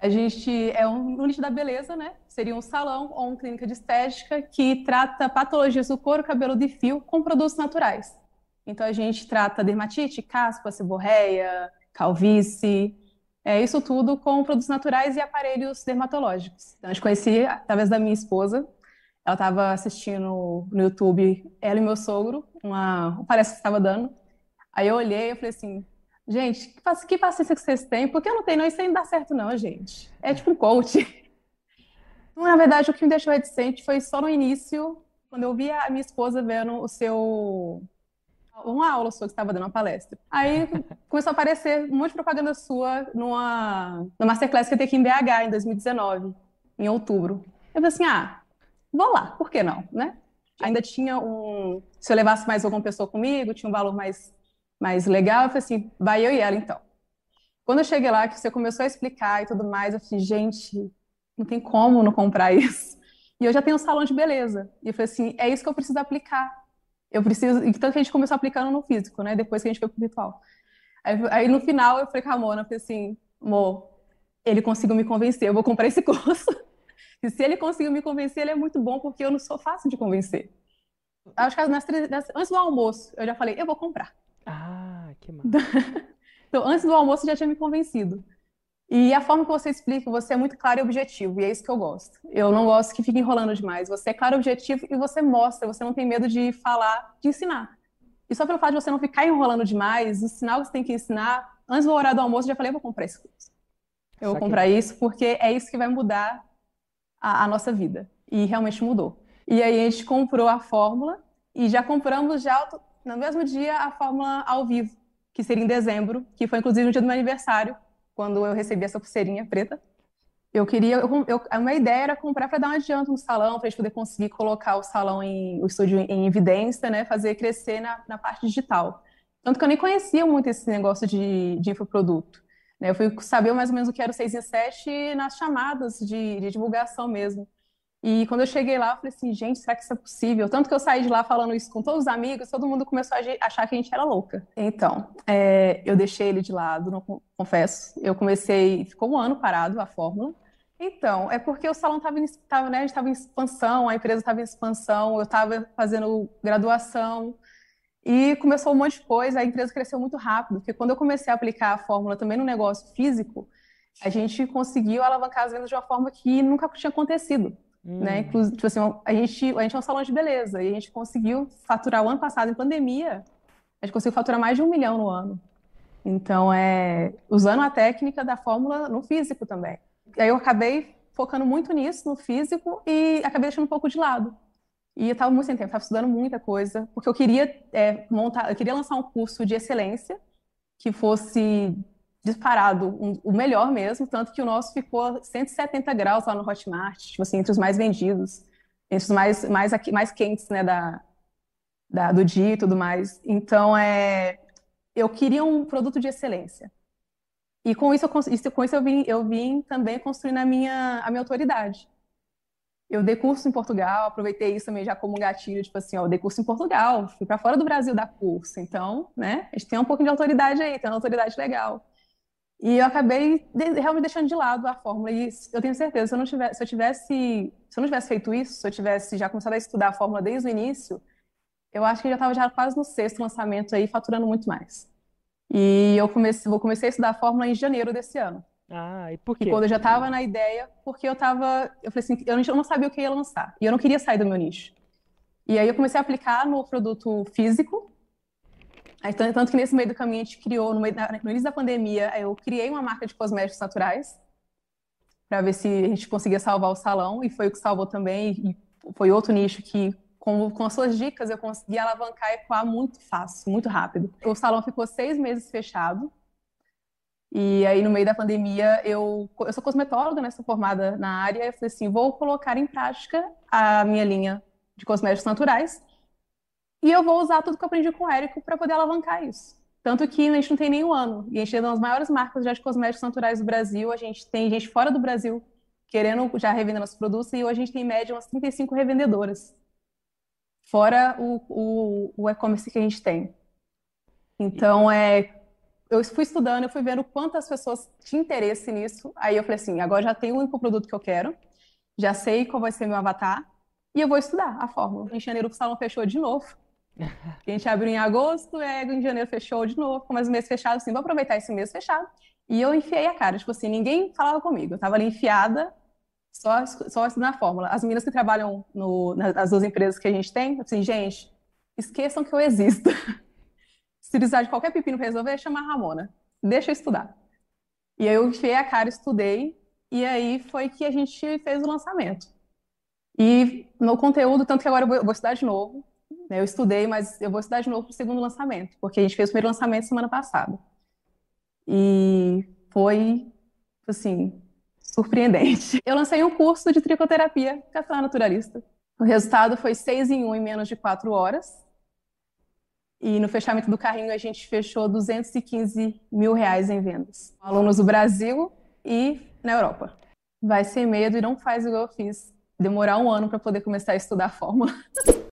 A gente é um, nicho da beleza, né? Seria um salão ou uma clínica de estética que trata patologias do couro, cabelo e fio com produtos naturais. Então a gente trata dermatite, caspa, seborreia, calvície, é, isso tudo com produtos naturais e aparelhos dermatológicos. Então, a gente conhecia através da minha esposa. Ela estava assistindo no YouTube, ela e meu sogro, uma, palestra que estava dando. Aí eu olhei e falei assim, gente, que, paciência que vocês têm? Porque eu não tenho, não, isso aí não dá certo não, gente. É tipo um coach. Então, na verdade, o que me deixou reticente foi só no início, quando eu vi a minha esposa vendo o seu uma aula sua que estava dando uma palestra. Aí começou a aparecer um monte de propaganda sua numa, numa Masterclass que eu tenho aqui em BH em 2019, em outubro. Eu falei assim, ah, vou lá, por que não, né? Ainda tinha um... Se eu levasse mais alguma pessoa comigo, tinha um valor mais, mais legal. Eu falei assim, vai eu e ela, então. Quando eu cheguei lá, que você começou a explicar e tudo mais, eu falei, gente, não tem como não comprar isso. E eu já tenho um salão de beleza. E eu falei assim, é isso que eu preciso aplicar. Eu preciso. E que a gente começou aplicando no físico, né? Depois que a gente foi pro virtual. Aí, aí no final eu falei com a Mona, falei assim, amor, ele conseguiu me convencer, eu vou comprar esse curso. e se ele conseguiu me convencer, ele é muito bom, porque eu não sou fácil de convencer. Acho que nas, nas, antes do almoço, eu já falei, eu vou comprar. Ah, que massa. então, antes do almoço, já tinha me convencido. E a forma que você explica, você é muito claro e objetivo, e é isso que eu gosto. Eu não gosto que fique enrolando demais. Você é claro e objetivo e você mostra, você não tem medo de falar, de ensinar. E só pelo fato de você não ficar enrolando demais, ensinar o que você tem que ensinar, antes do horário do almoço, eu já falei, eu vou comprar esse curso. Eu vou comprar isso porque é isso que vai mudar a, a nossa vida. E realmente mudou. E aí a gente comprou a fórmula e já compramos já no mesmo dia a fórmula ao vivo, que seria em dezembro, que foi inclusive no dia do meu aniversário quando eu recebi essa pulseirinha preta. Eu queria, eu, eu, a minha ideia era comprar para dar um adianto no salão, para a gente poder conseguir colocar o salão, em, o estúdio em, evidência, né, fazer crescer na, na parte digital. Tanto que eu nem conhecia muito esse negócio de, de infoproduto. Né? Eu fui saber mais ou menos o que era o 6 em 7 nas chamadas de, de divulgação mesmo. E quando eu cheguei lá, eu falei assim, gente, será que isso é possível? Tanto que eu saí de lá falando isso com todos os amigos, todo mundo começou a achar que a gente era louca. Então, é, eu deixei ele de lado, não confesso. Eu comecei, ficou um ano parado a fórmula. Então, é porque o salão estava tava, né, em expansão, a empresa estava em expansão, eu estava fazendo graduação e começou um monte de coisa, a empresa cresceu muito rápido, porque quando eu comecei a aplicar a fórmula também no negócio físico, a gente conseguiu alavancar as vendas de uma forma que nunca tinha acontecido. Hum. Né? Inclusive, tipo assim, a gente, a gente é um salão de beleza e a gente conseguiu faturar o ano passado, em pandemia, a gente conseguiu faturar mais de um milhão no ano. Então, é usando a técnica da fórmula no físico também. Aí eu acabei focando muito nisso, no físico, e acabei deixando um pouco de lado. E eu estava muito sem tempo, estava estudando muita coisa, porque eu queria é, montar, eu queria lançar um curso de excelência que fosse disparado um, o melhor mesmo, tanto que o nosso ficou 170 graus lá no Hotmart, tipo assim, entre os mais vendidos, entre os mais, mais, mais quentes, né, da, da, do dia e tudo mais. Então, é, eu queria um produto de excelência. E com isso, eu, com isso eu, vim, eu vim também construindo a minha, a minha autoridade. Eu dei curso em Portugal, aproveitei isso também já como gatilho, tipo assim, ó, eu dei curso em Portugal, fui para fora do Brasil dar curso, então, né, a gente tem um pouquinho de autoridade aí, tem uma autoridade legal. E eu acabei de, realmente deixando de lado a fórmula. E eu tenho certeza, se eu não tivesse, se eu tivesse, se eu não tivesse feito isso, se eu tivesse já começado a estudar a fórmula desde o início, eu acho que já estava já quase no sexto lançamento aí, faturando muito mais. E eu comecei, vou comecei a estudar a fórmula em janeiro desse ano. Ah, e por quê? E quando eu já estava na ideia, porque eu estava, eu falei assim, eu não sabia o que ia lançar. E eu não queria sair do meu nicho. E aí eu comecei a aplicar no produto físico, Aí, tanto que nesse meio do caminho a gente criou, no, da, no início da pandemia, eu criei uma marca de cosméticos naturais para ver se a gente conseguia salvar o salão, e foi o que salvou também, e foi outro nicho que, com, com as suas dicas, eu consegui alavancar e ecoar muito fácil, muito rápido. O salão ficou seis meses fechado, e aí no meio da pandemia, eu, eu sou cosmetóloga, né, sou formada na área, eu falei assim, vou colocar em prática a minha linha de cosméticos naturais, e eu vou usar tudo que eu aprendi com o Érico para poder alavancar isso. Tanto que a gente não tem nenhum ano. E a gente é uma das maiores marcas já de cosméticos naturais do Brasil. A gente tem gente fora do Brasil querendo já revender nossos produtos. E hoje a gente tem em média umas 35 revendedoras. Fora o, o, o e-commerce que a gente tem. Então, é, eu fui estudando, eu fui vendo quantas pessoas tinham interesse nisso. Aí eu falei assim, agora já tenho o único produto que eu quero, já sei qual vai ser meu avatar, e eu vou estudar a fórmula. Em janeiro o salão fechou de novo. A gente abriu em agosto, é, em janeiro fechou de novo, com mais um mês fechado, assim, vou aproveitar esse mês fechado. E eu enfiei a cara, tipo assim, ninguém falava comigo. Eu tava ali enfiada, só, só estudando a fórmula. As meninas que trabalham no, nas duas empresas que a gente tem, assim, gente, esqueçam que eu existo. Se precisar de qualquer pepino resolver, chama a Ramona. Deixa eu estudar. E aí eu enfiei a cara, estudei, e aí foi que a gente fez o lançamento. E no conteúdo, tanto que agora eu vou estudar de novo. Eu estudei, mas eu vou estudar de novo para o segundo lançamento, porque a gente fez o primeiro lançamento semana passada. E foi, assim, surpreendente. Eu lancei um curso de tricoterapia café naturalista. O resultado foi seis em um em menos de quatro horas. E no fechamento do carrinho a gente fechou 215 mil reais em vendas. Alunos do Brasil e na Europa. Vai sem medo e não faz igual eu fiz. Demorar um ano para poder começar a estudar a fórmula.